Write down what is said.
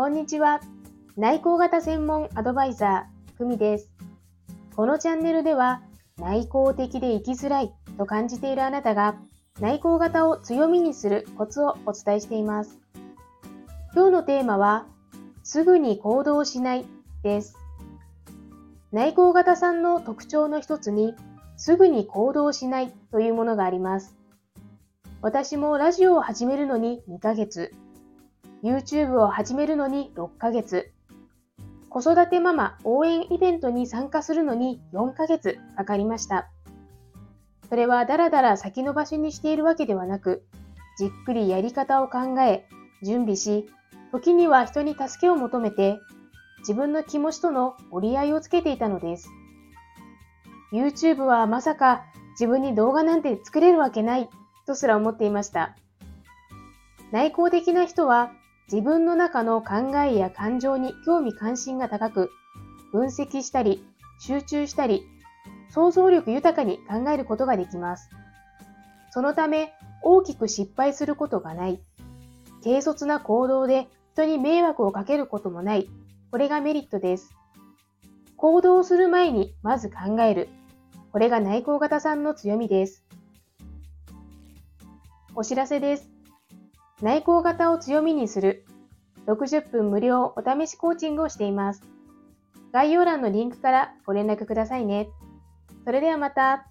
こんにちは。内向型専門アドバイザー、ふみです。このチャンネルでは、内向的で生きづらいと感じているあなたが、内向型を強みにするコツをお伝えしています。今日のテーマは、すぐに行動しないです。内向型さんの特徴の一つに、すぐに行動しないというものがあります。私もラジオを始めるのに2ヶ月、YouTube を始めるのに6ヶ月、子育てママ応援イベントに参加するのに4ヶ月かかりました。それはだらだら先延ばしにしているわけではなく、じっくりやり方を考え、準備し、時には人に助けを求めて、自分の気持ちとの折り合いをつけていたのです。YouTube はまさか自分に動画なんて作れるわけないとすら思っていました。内向的な人は自分の中の考えや感情に興味関心が高く、分析したり、集中したり、想像力豊かに考えることができます。そのため、大きく失敗することがない。軽率な行動で人に迷惑をかけることもない。これがメリットです。行動する前にまず考える。これが内向型さんの強みです。お知らせです。内向型を強みにする60分無料お試しコーチングをしています。概要欄のリンクからご連絡くださいね。それではまた。